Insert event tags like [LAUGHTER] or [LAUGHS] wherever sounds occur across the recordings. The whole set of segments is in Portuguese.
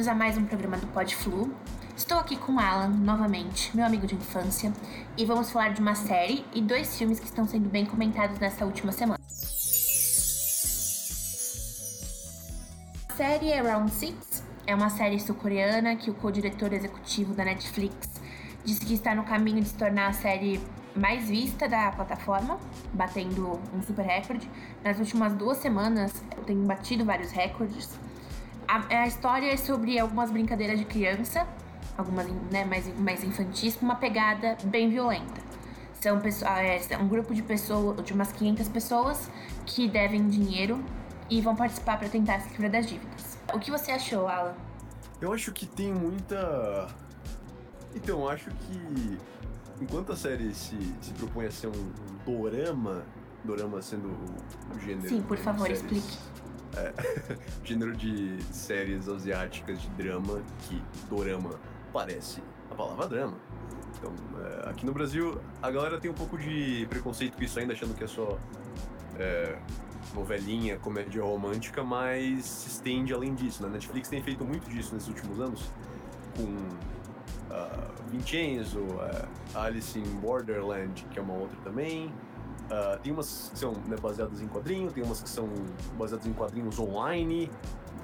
bem-vindos a mais um programa do Pod Flu. Estou aqui com Alan, novamente, meu amigo de infância, e vamos falar de uma série e dois filmes que estão sendo bem comentados nessa última semana. A série é Round Six é uma série sul-coreana que o co-diretor executivo da Netflix disse que está no caminho de se tornar a série mais vista da plataforma, batendo um super recorde. Nas últimas duas semanas, tem batido vários recordes. A, a história é sobre algumas brincadeiras de criança algumas né, mais, mais infantis, com uma pegada bem violenta. São é, um grupo de pessoas, de umas 500 pessoas que devem dinheiro e vão participar para tentar se livrar das dívidas. O que você achou, Alan? Eu acho que tem muita. Então, acho que enquanto a série se, se propõe a ser um, um dorama, dorama sendo o gênero. Sim, por favor, séries, explique. É, [LAUGHS] gênero de séries asiáticas de drama, que dorama parece a palavra drama. Então, é, aqui no Brasil, a galera tem um pouco de preconceito com isso ainda, achando que é só é, novelinha, comédia romântica, mas se estende além disso. Né? A Netflix tem feito muito disso nesses últimos anos, com uh, Vincenzo, uh, Alice in Borderland, que é uma outra também. Uh, tem umas que são né, baseadas em quadrinhos, tem umas que são baseadas em quadrinhos online,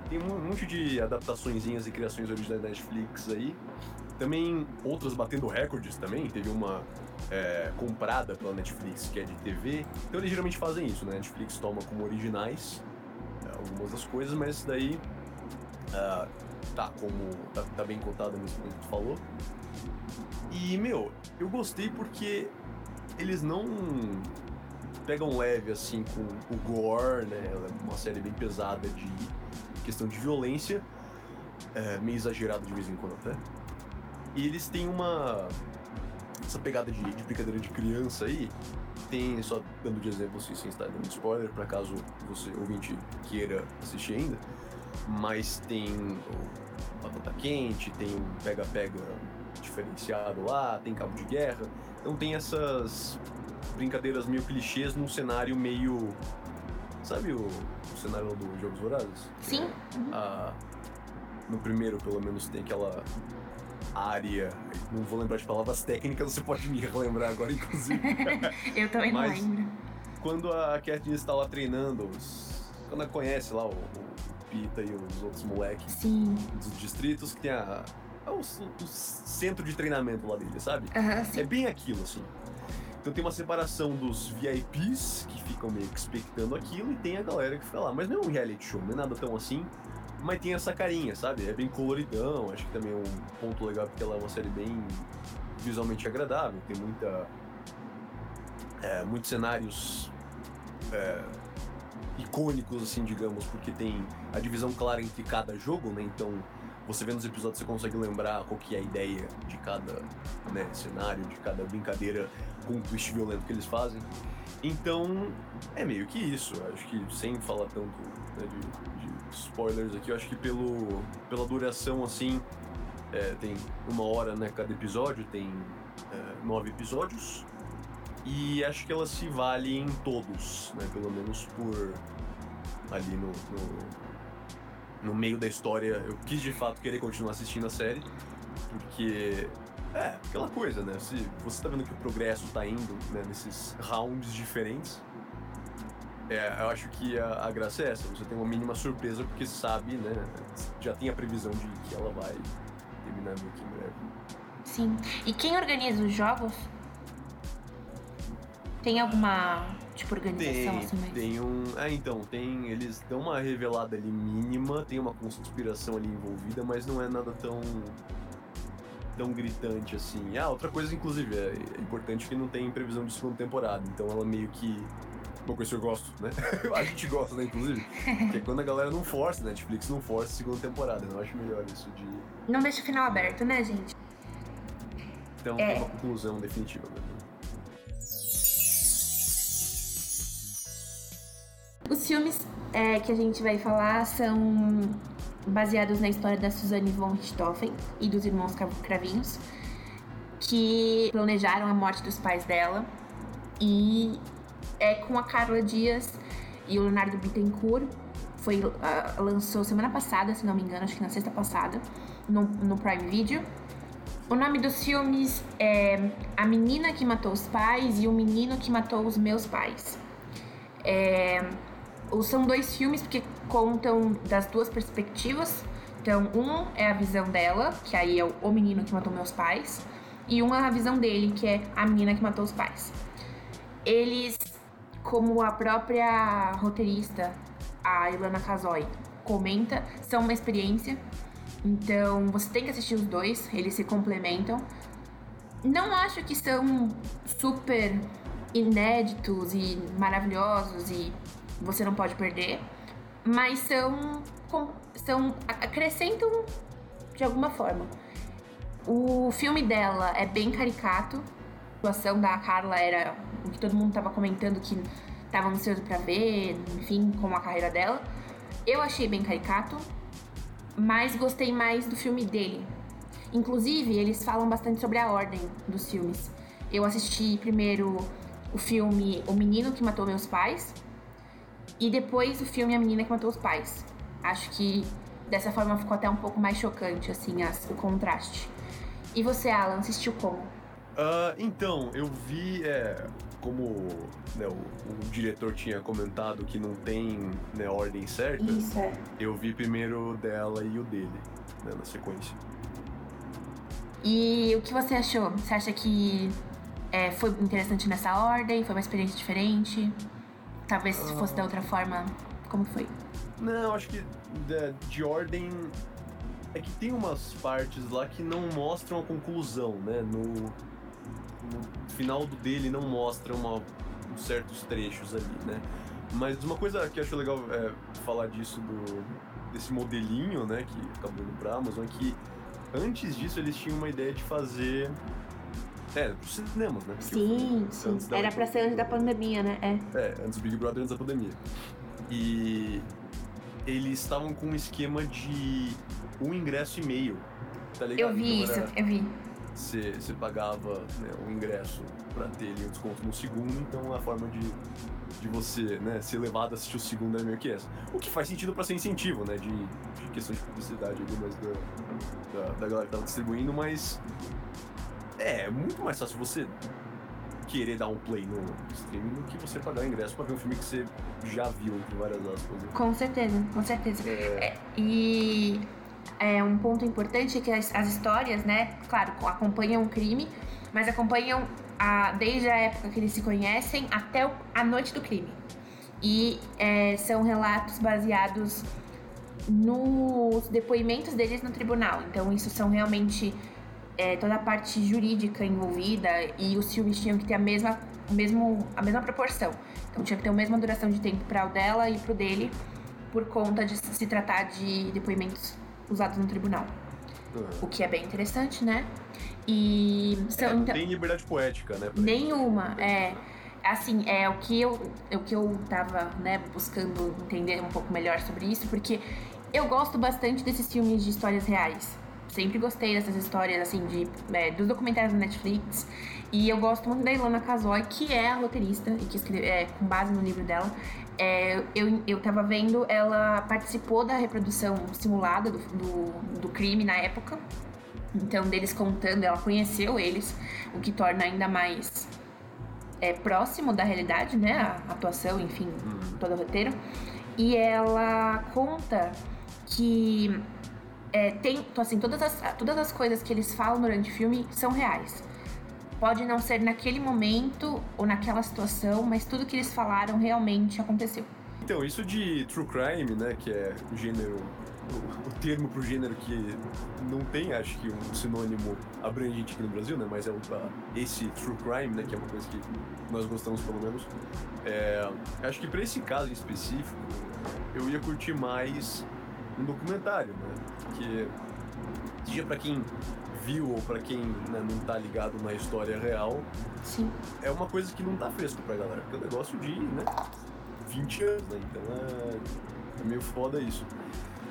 tem um monte de adaptações e criações originais da Netflix aí. Também outras batendo recordes também. Teve uma é, comprada pela Netflix, que é de TV. Então eles geralmente fazem isso, né? A Netflix toma como originais é, algumas das coisas, mas daí uh, tá como. Tá, tá bem contado ponto que tu falou. E, meu, eu gostei porque eles não pegam leve assim com o gore, né? Ela é uma série bem pesada de questão de violência, é, meio exagerado de vez em quando até. E eles têm uma. essa pegada de, de brincadeira de criança aí. Tem, só dando de exemplo assim, sem estar dando spoiler, para caso você ouvinte queira assistir ainda. Mas tem o batata quente, tem um pega-pega diferenciado lá, tem cabo de guerra. Então tem essas brincadeiras meio clichês num cenário meio. Sabe o cenário do Jogos Vorazes? Sim. Uhum. Ah, no primeiro, pelo menos, tem aquela área. Não vou lembrar de palavras técnicas, você pode me relembrar agora, inclusive. [LAUGHS] Eu também não Mas, lembro. Quando a Katniss está lá treinando, os... quando ela conhece lá o, o, Pita e os outros moleques Sim. dos distritos, que tem a, a o, o, centro de treinamento lá dele, sabe? Uhum, é bem aquilo, assim. Então tem uma separação dos VIPs, que ficam meio que expectando aquilo, e tem a galera que fica lá. Mas não é um reality show, não é nada tão assim. Mas tem essa carinha, sabe? É bem coloridão, acho que também é um ponto legal porque ela é uma série bem visualmente agradável, tem muita. É, muitos cenários é, icônicos, assim, digamos, porque tem a divisão clara entre cada jogo, né? Então você vê nos episódios, você consegue lembrar qual que é a ideia de cada né, cenário, de cada brincadeira com o twist violento que eles fazem. Então, é meio que isso. Acho que sem falar tanto né, de, de, spoilers aqui, eu acho que pelo, pela duração, assim, é, tem uma hora né, cada episódio, tem é, nove episódios. E acho que ela se vale em todos, né, pelo menos por ali no, no no meio da história, eu quis de fato querer continuar assistindo a série, porque é aquela coisa, né? Se você tá vendo que o progresso tá indo né, nesses rounds diferentes, é, eu acho que a, a, graça é essa, você tem uma mínima surpresa porque sabe, né? Já tem a previsão de que ela vai terminar meio que em breve. Sim. E quem organiza os jogos? Tem alguma tipo organização tem, assim mesmo? Tem um. É, então, tem. Eles dão uma revelada ali mínima, tem uma conspiração ali envolvida, mas não é nada tão. tão gritante assim. Ah, outra coisa, inclusive, é, é importante que não tem previsão de segunda temporada, então ela meio que. Uma coisa que eu gosto, né? [LAUGHS] a gente gosta, né, inclusive. que é quando a galera não força, Netflix não força a segunda temporada. Eu acho melhor isso de. Não deixa o final aberto, né, gente? Então é. tem uma conclusão definitiva mesmo. Os filmes é, que a gente vai falar são baseados na história da Suzanne von Richthofen e dos irmãos Cravinhos, que planejaram a morte dos pais dela. E é com a Carla Dias e o Leonardo Bittencourt. foi uh, lançou semana passada, se não me engano, acho que na sexta passada, no, no Prime Video. O nome dos filmes é A Menina que Matou os Pais e O Menino que Matou os Meus Pais. É, são dois filmes porque contam das duas perspectivas. Então, um é a visão dela, que aí é o menino que matou meus pais, e um é a visão dele, que é a menina que matou os pais. Eles, como a própria roteirista, a Ilana Kazoy, comenta, são uma experiência. Então, você tem que assistir os dois, eles se complementam. Não acho que são super inéditos e maravilhosos e você não pode perder, mas são, são acrescentam de alguma forma. O filme dela é bem caricato. A atuação da Carla era o que todo mundo estava comentando que estava ansioso para ver, enfim, com a carreira dela. Eu achei bem caricato, mas gostei mais do filme dele. Inclusive, eles falam bastante sobre a ordem dos filmes. Eu assisti primeiro o filme O Menino que Matou Meus Pais, e depois o filme A Menina que Matou os Pais. Acho que dessa forma ficou até um pouco mais chocante, assim, as, o contraste. E você, Alan, assistiu como? Uh, então, eu vi, é, como né, o, o, diretor tinha comentado que não tem né, ordem certa, Isso, é. eu vi primeiro dela e o dele, né, na sequência. E o que você achou? Você acha que é, foi interessante nessa ordem? Foi uma experiência diferente? Talvez se fosse da outra forma, como foi? Não, acho que de, de, ordem. É que tem umas partes lá que não mostram a conclusão, né? No, no final do dele não mostra uma, certos trechos ali, né? Mas uma coisa que eu acho legal é, falar disso do, desse modelinho, né, que acabou indo pra Amazon, é que antes disso eles tinham uma ideia de fazer é, pros cinemas, né? Sim, sim. Era pra ser antes da pandemia, né? É. é, antes do Big Brother, antes da pandemia. E eles estavam com um esquema de um ingresso e meio, tá ligado? Eu vi então, isso, eu vi. Você, pagava né, o ingresso pra ter ali um desconto no segundo, então a forma de, de você né, ser levado a assistir o segundo é meio que essa. O que faz sentido pra ser incentivo, né? De, de questão de publicidade ali, mais da, da, da galera que tava distribuindo, mas é, é muito mais fácil você querer dar um play no streaming do que você pagar o ingresso pra ver um filme que você já viu, entre várias aspas. Com certeza, com certeza. É... É, e é, um ponto importante é que as, as, histórias, né, claro, acompanham o crime, mas acompanham a, desde a época que eles se conhecem até o, a noite do crime. E é, são relatos baseados nos depoimentos deles no tribunal. Então, isso são realmente é, toda a parte jurídica envolvida e os filmes tinham que ter a mesma, mesmo, a mesma proporção. Então tinha que ter a mesma duração de tempo para o dela e para o dele, por conta de se tratar de depoimentos usados no tribunal. Uhum. O que é bem interessante, né? E são, é, não então, tem liberdade poética, né? Nenhuma, é. Assim, é o que eu, o que eu tava, né, buscando entender um pouco melhor sobre isso, porque eu gosto bastante desses filmes de histórias reais sempre gostei dessas histórias, assim, de, é, dos documentários da Netflix. E eu gosto muito da Ilana Kazoy, que é a roteirista, e que escreve, é, com base no livro dela. É, eu, eu tava vendo, ela participou da reprodução simulada do, do, do crime na época. Então, deles contando, ela conheceu eles, o que torna ainda mais é, próximo da realidade, né? A atuação, enfim, uhum. todo o roteiro. E ela conta que é, tem, então, assim, todas as, todas as coisas que eles falam durante o filme são reais. Pode não ser naquele momento ou naquela situação, mas tudo que eles falaram realmente aconteceu. Então, isso de true crime, né, que é o gênero, o, o termo pro gênero que não tem, acho que um sinônimo abrangente aqui no Brasil, né, mas é o, esse true crime, né, que é uma coisa que nós gostamos pelo menos. É, acho que para esse caso em específico, eu ia curtir mais um documentário, né? Porque seja para quem viu ou para quem né, não tá ligado na história real, Sim. é uma coisa que não tá fresco pra galera, porque é um negócio de, né, 20 anos, né? Então é, é meio foda isso.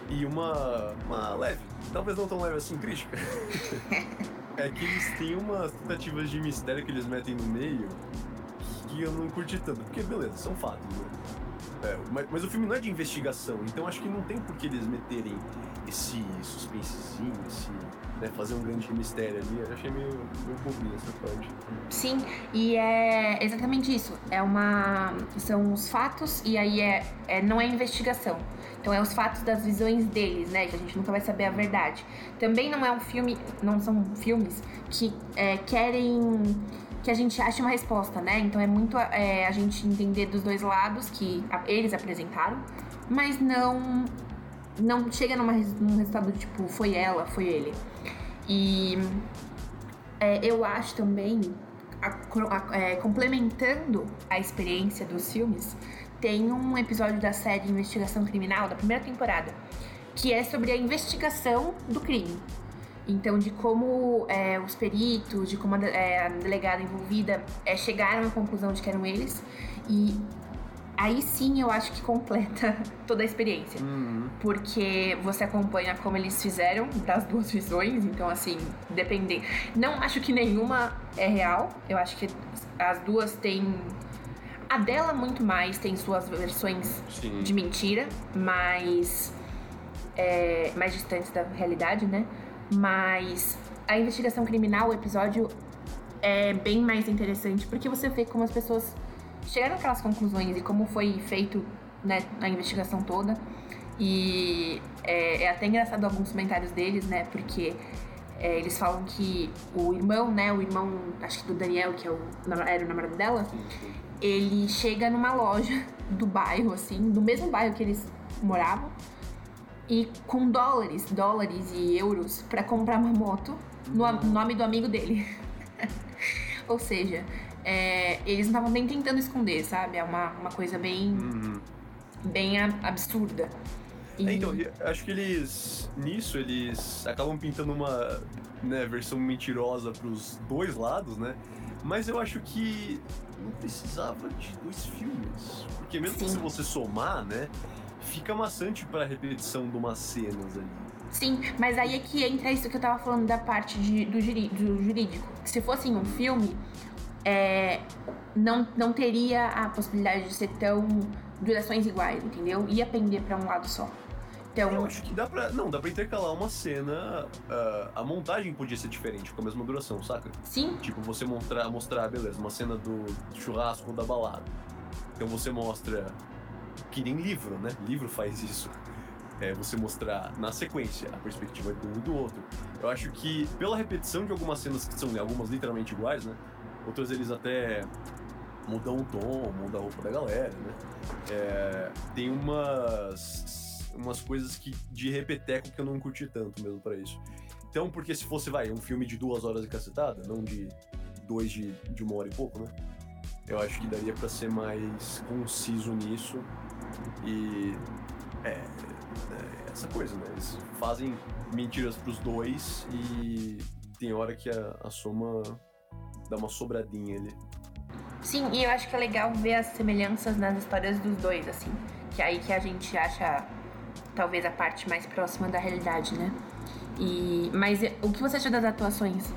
E uma, uma leve, talvez não tão leve assim, crítica. [LAUGHS] é que eles têm umas tentativas de mistério que eles metem no meio que eu não curti tanto, porque beleza, são fatos, né? É, mas, mas, o filme não é de investigação, então acho que não tem por que eles meterem esse suspensezinho, esse. Né, fazer um grande mistério ali. Eu achei meio, meio bobinho essa parte. Sim, e é exatamente isso. É uma. São os fatos, e aí é, é não é investigação. Então é os fatos das visões deles, né? Que a gente nunca vai saber a verdade. Também não é um filme. Não são filmes que é, querem que a gente ache uma resposta, né? Então é muito é, a gente entender dos dois lados que eles apresentaram, mas não não chega numa, num resultado tipo foi ela, foi ele. E é, eu acho também a, a, é, complementando a experiência dos filmes, tem um episódio da série Investigação Criminal da primeira temporada que é sobre a investigação do crime. Então, de como é, os peritos, de como a, é, a delegada envolvida é, chegaram à conclusão de que eram eles. E aí sim eu acho que completa [LAUGHS] toda a experiência. Uhum. Porque você acompanha como eles fizeram das duas visões, então assim, dependendo. Não acho que nenhuma é real, eu acho que as duas têm. A dela muito mais tem suas versões sim. de mentira, mas é, mais distantes da realidade, né? Mas a investigação criminal, o episódio é bem mais interessante porque você vê como as pessoas chegaram àquelas conclusões e como foi feito né, a investigação toda. E é, é até engraçado alguns comentários deles, né? Porque é, eles falam que o irmão, né? O irmão, acho que do Daniel, que é o, era o namorado dela, ele chega numa loja do bairro, assim, do mesmo bairro que eles moravam e com dólares, dólares e euros para comprar uma moto no nome do amigo dele. [LAUGHS] Ou seja, é, eles não estavam nem tentando esconder, sabe? É uma, uma coisa bem, uhum. bem absurda. E... É, então, acho que eles, nisso, eles acabam pintando uma né, versão mentirosa pros dois lados, né? Mas eu acho que não precisava de dois filmes. Porque mesmo Sim. se você somar, né? Fica maçante para repetição de umas cenas ali. Sim, mas aí é que entra isso que eu tava falando da parte de, do, do jurídico. Se fosse um filme, é, não, não teria a possibilidade de ser tão durações iguais, entendeu? Ia pender para um lado só. Então, eu acho que dá pra. Não, dá pra intercalar uma cena. Uh, a montagem podia ser diferente, com a mesma duração, saca? Sim. Tipo, você mostrar, mostrar beleza, uma cena do churrasco da balada. Então você mostra que nem livro, né? Livro faz isso. É você mostrar na sequência a perspectiva de um e do outro. Eu acho que pela repetição de algumas cenas que são algumas literalmente iguais, né? Outras eles até mudam o tom, mudam a roupa da galera, né? É, tem umas umas coisas que de repeteco que eu não curti tanto mesmo para isso. Então, porque se fosse, vai, um filme de duas horas e cacetada, não de dois de, de uma hora e pouco, né? Eu acho que daria para ser mais conciso nisso e é, é, essa coisa, né? Eles fazem mentiras pros dois e tem hora que a, a soma dá uma sobradinha ali. Sim, e eu acho que é legal ver as semelhanças nas histórias dos dois, assim. Que é aí que a gente acha talvez a parte mais próxima da realidade, né? E, mas o que você achou das atuações?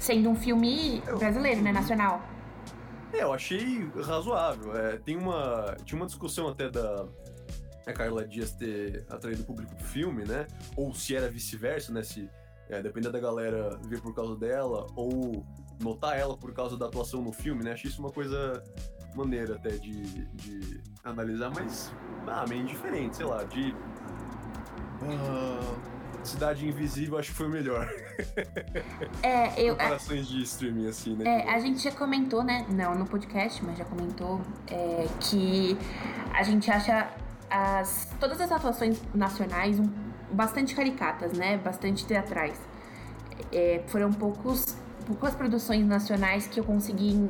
Sendo um filme brasileiro, né? Nacional. É, eu achei razoável. É, tem uma. Tinha uma discussão até da a Carla Dias ter atraído o público pro filme, né? Ou se era vice-versa, né? Se é, dependendo da galera ver por causa dela, ou notar ela por causa da atuação no filme, né? Achei isso uma coisa maneira até de, de analisar, mas ah, meio indiferente, sei lá, de. Uh, Cidade Invisível acho que foi o melhor. É, eu. Comparações de streaming, assim, né? É, a gente já comentou, né? Não no podcast, mas já comentou é, que a gente acha as, todas as atuações nacionais um, bastante caricatas, né? Bastante teatrais. É, foram poucos, poucas produções nacionais que eu consegui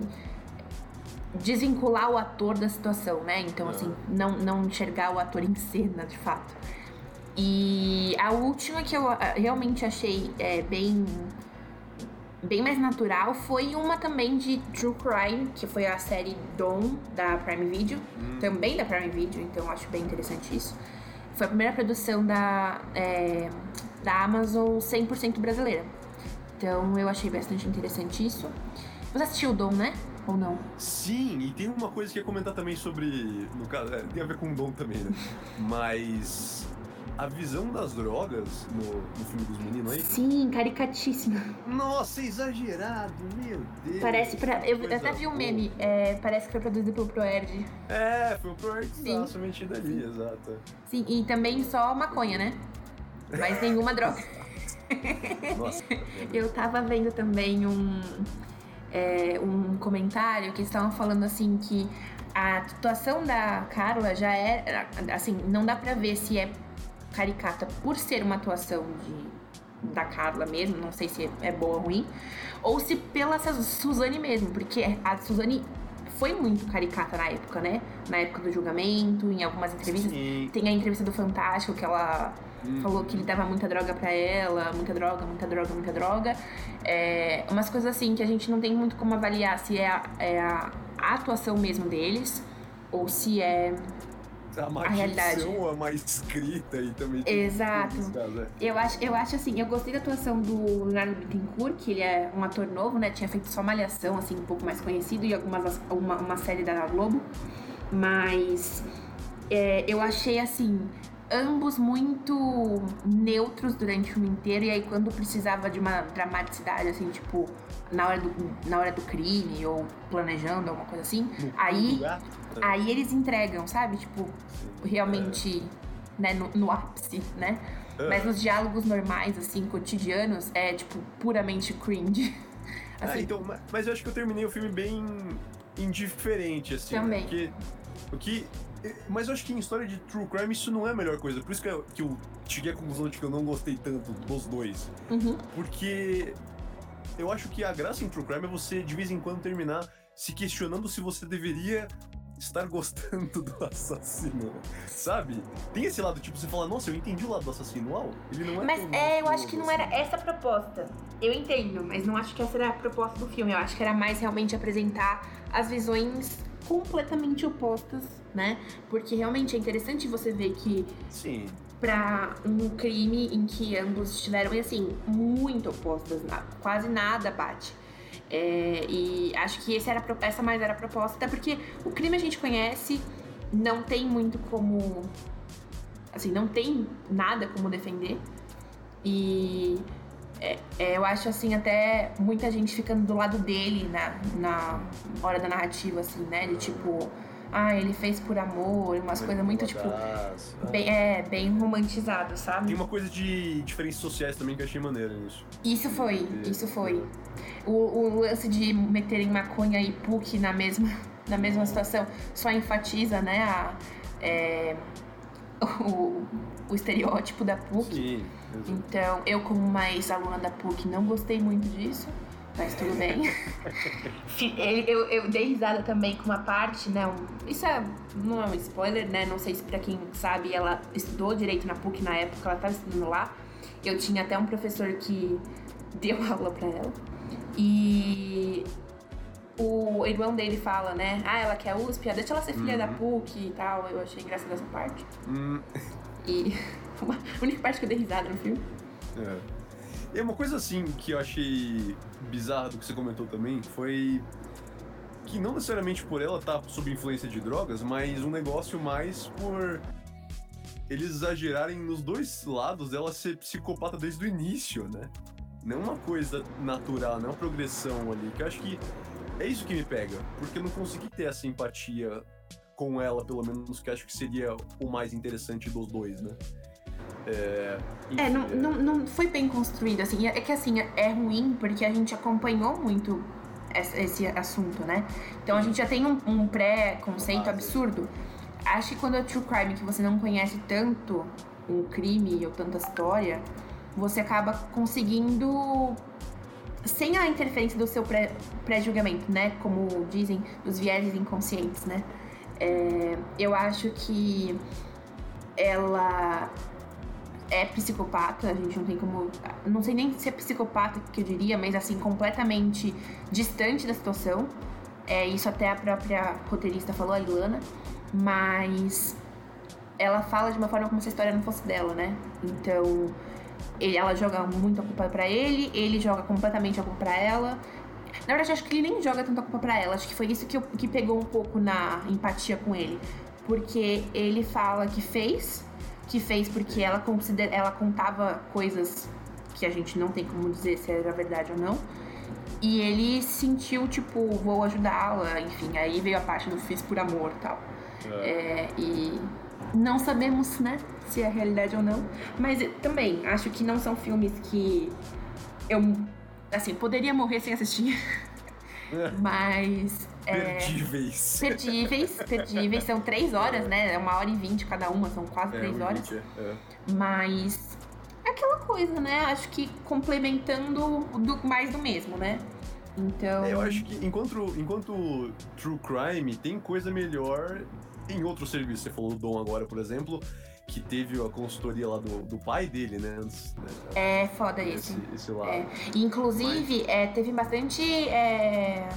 desvincular o ator da situação, né? Então, assim, não, não enxergar o ator em cena, de fato. E a última que eu ah, realmente achei é, bem bem mais natural foi uma também de True Crime, que foi a série Dawn da Prime Video, hum. também da Prime Video, então acho bem interessante isso. Foi a primeira produção da, é, da Amazon 100% brasileira. Então eu achei bastante interessante isso. Você assistiu o Dawn, né? Ou não? Sim, e tem uma coisa que eu ia comentar também sobre. No caso, é, tem a ver com o Dom também, né? [LAUGHS] Mas a visão das drogas no, no filme dos meninos aí. Sim, caricatíssima. Nossa, exagerado, meu Deus. Parece pra. Eu até vi um meme, é, parece que foi produzido pelo ProErd. É, foi o ProErd que metido ali, Sim. exato. Sim, e também só maconha, né? Mas nenhuma droga. Nossa. eu tava vendo também um. É, um comentário que estavam falando assim que a atuação da Carla já é assim, não dá pra ver se é caricata por ser uma atuação de, da Carla mesmo, não sei se é boa ou ruim, ou se pela Suzane mesmo, porque a Suzane foi muito caricata na época, né? Na época do julgamento, em algumas entrevistas. Sim. Tem a entrevista do Fantástico que ela hum. falou que ele dava muita droga para ela, muita droga, muita droga, muita droga. É, umas coisas assim que a gente não tem muito como avaliar se é a, é a, a atuação mesmo deles ou se é a maldição, a a má escrita e também. Exato. É. Eu acho, eu acho assim, eu gostei da atuação do Leonardo Bittencourt, que ele é um ator novo, né? Tinha feito só Malhação, assim, um pouco mais conhecido, e algumas, uma, uma série da Globo. Mas é, eu achei assim ambos muito neutros durante o filme inteiro, e aí quando precisava de uma dramaticidade, assim, tipo, na hora do, na hora do crime ou planejando alguma coisa assim, no aí, aí eles entregam, sabe? Tipo, realmente, é. né, no, no, ápice, né? É. Mas nos diálogos normais, assim, cotidianos, é, tipo, puramente cringe. [LAUGHS] Ah, assim. Ah, então, mas eu acho que eu terminei o filme bem indiferente, assim. Também. Porque, o que mas eu acho que em história de true crime isso não é a melhor coisa. Por isso que eu, que eu cheguei à conclusão de que eu não gostei tanto dos dois. Uhum. Porque eu acho que a graça em true crime é você, de vez em quando, terminar se questionando se você deveria estar gostando do assassino, sabe? Tem esse lado, tipo, você fala, nossa, eu entendi o lado do assassino, uau, ele não é Mas é, eu acho que não era essa a proposta. Eu entendo, mas não acho que essa era a proposta do filme. Eu acho que era mais realmente apresentar as visões completamente opostas, né? Porque realmente é interessante você ver que. Sim. Pra um crime em que ambos estiveram, assim, muito opostas, quase nada bate. É, e acho que esse era, essa mais era a proposta, até porque o crime a gente conhece, não tem muito como. Assim, não tem nada como defender. E é, é, eu acho assim, até muita gente ficando do lado dele na, na hora da narrativa, assim, né? De tipo, ah, ele fez por amor, umas coisas muito, tipo, bem, é, bem romantizado, sabe? Tem uma coisa de diferenças sociais também que eu achei maneiro nisso. Isso foi, isso foi. O, o lance de meterem maconha e PUC na mesma, na mesma situação só enfatiza, né, a, é, [LAUGHS] o, o estereótipo da PUC. Sim. Então, eu como uma ex-aluna da PUC não gostei muito disso, mas tudo bem. [LAUGHS] eu, eu dei risada também com uma parte, né? Um, isso é, não é um spoiler, né? Não sei se pra quem sabe, ela estudou direito na PUC na época, ela estava estudando lá. Eu tinha até um professor que [LAUGHS] deu aula pra ela. E o irmão dele fala, né? Ah, ela quer USP, ah, deixa ela ser filha uhum. da PUC e tal. Eu achei engraçada essa parte. Uhum. E [LAUGHS] a única parte que eu dei risada no filme. É. E uma coisa assim que eu achei bizarra do que você comentou também foi que não necessariamente por ela estar tá sob influência de drogas, mas um negócio mais por eles exagerarem nos dois lados dela ser psicopata desde o início, né? Não uma coisa natural, não uma progressão ali. Que eu acho que é isso que me pega, porque eu não consegui ter essa empatia com ela, pelo menos, que acho que seria o mais interessante dos dois, né? É, é, não, não, não foi bem construído, assim. É que, assim, é ruim porque a gente acompanhou muito esse assunto, né? Então a gente já tem um, um pré-conceito absurdo. Acho que quando é true crime, que você não conhece tanto um crime ou tanta história, você acaba conseguindo sem a interferência do seu pré-julgamento, né? Como dizem, dos vieses inconscientes, né? É, eu acho que ela é psicopata, a gente não tem como. Não sei nem se é psicopata que eu diria, mas assim, completamente distante da situação. É, isso até a própria roteirista falou, a Ilana. Mas ela fala de uma forma como se a história não fosse dela, né? Então, ele, ela joga muito a culpa para ele, ele joga completamente a culpa pra ela. Na verdade, acho que ele nem joga tanta culpa pra ela. Acho que foi isso que, que pegou um pouco na empatia com ele. Porque ele fala que fez, que fez porque ela, considera, ela contava coisas que a gente não tem como dizer se era verdade ou não. E ele sentiu, tipo, vou ajudá-la, enfim. Aí veio a parte do fiz por amor tal. É. É, e não sabemos, né, se é realidade ou não. Mas também, acho que não são filmes que eu, assim, poderia morrer sem assistir. [LAUGHS] Mas. É, perdíveis. Perdíveis, perdíveis. São três horas, né? É uma hora e vinte cada uma, são quase é, três horas. 20, é. Mas. É aquela coisa, né? Acho que complementando do, mais do mesmo, né? Então. É, eu acho que enquanto, enquanto True Crime tem coisa melhor em outros serviços. Você falou do Dom agora, por exemplo que teve a consultoria lá do, do pai dele, né? Antes, né? É foda esse. Esse, esse lado. É. Inclusive, Mas... é, teve bastante é,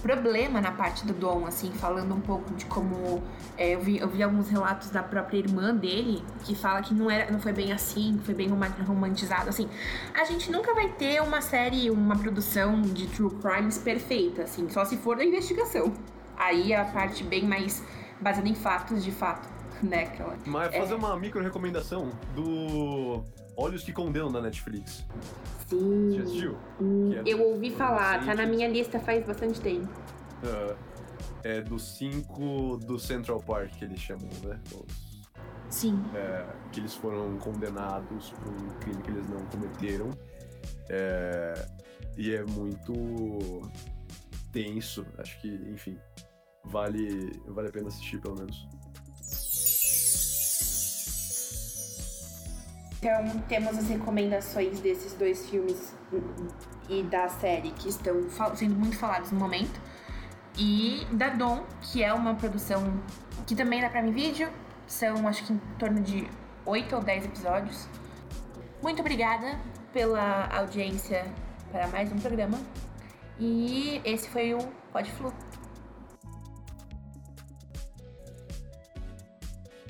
problema na parte do Dom, assim, falando um pouco de como. É, eu, vi, eu vi alguns relatos da própria irmã dele que fala que não, era, não foi bem assim, que foi bem romantizado. Assim, a gente nunca vai ter uma série, uma produção de true crimes perfeita, assim, só se for da investigação. Aí a parte bem mais baseada em fatos, de fato [LAUGHS] né? Aquela, Mas fazer é... uma micro recomendação do Olhos que Condenam da Netflix. Sim. Já assistiu? Hum, é eu ouvi falar, tá na minha lista faz bastante tempo. Uh, é dos cinco do Central Park que eles chamam, né? Os, Sim. É, que eles foram condenados por um crime que eles não cometeram. É, e é muito tenso. Acho que, enfim, vale, vale a pena assistir pelo menos. Então, temos as recomendações desses dois filmes e da série que estão sendo muito falados no momento. E da Dom, que é uma produção que também dá pra mim vídeo. São, acho que em torno de 8 ou 10 episódios. Muito obrigada pela audiência para mais um programa. E esse foi o Pode Flu.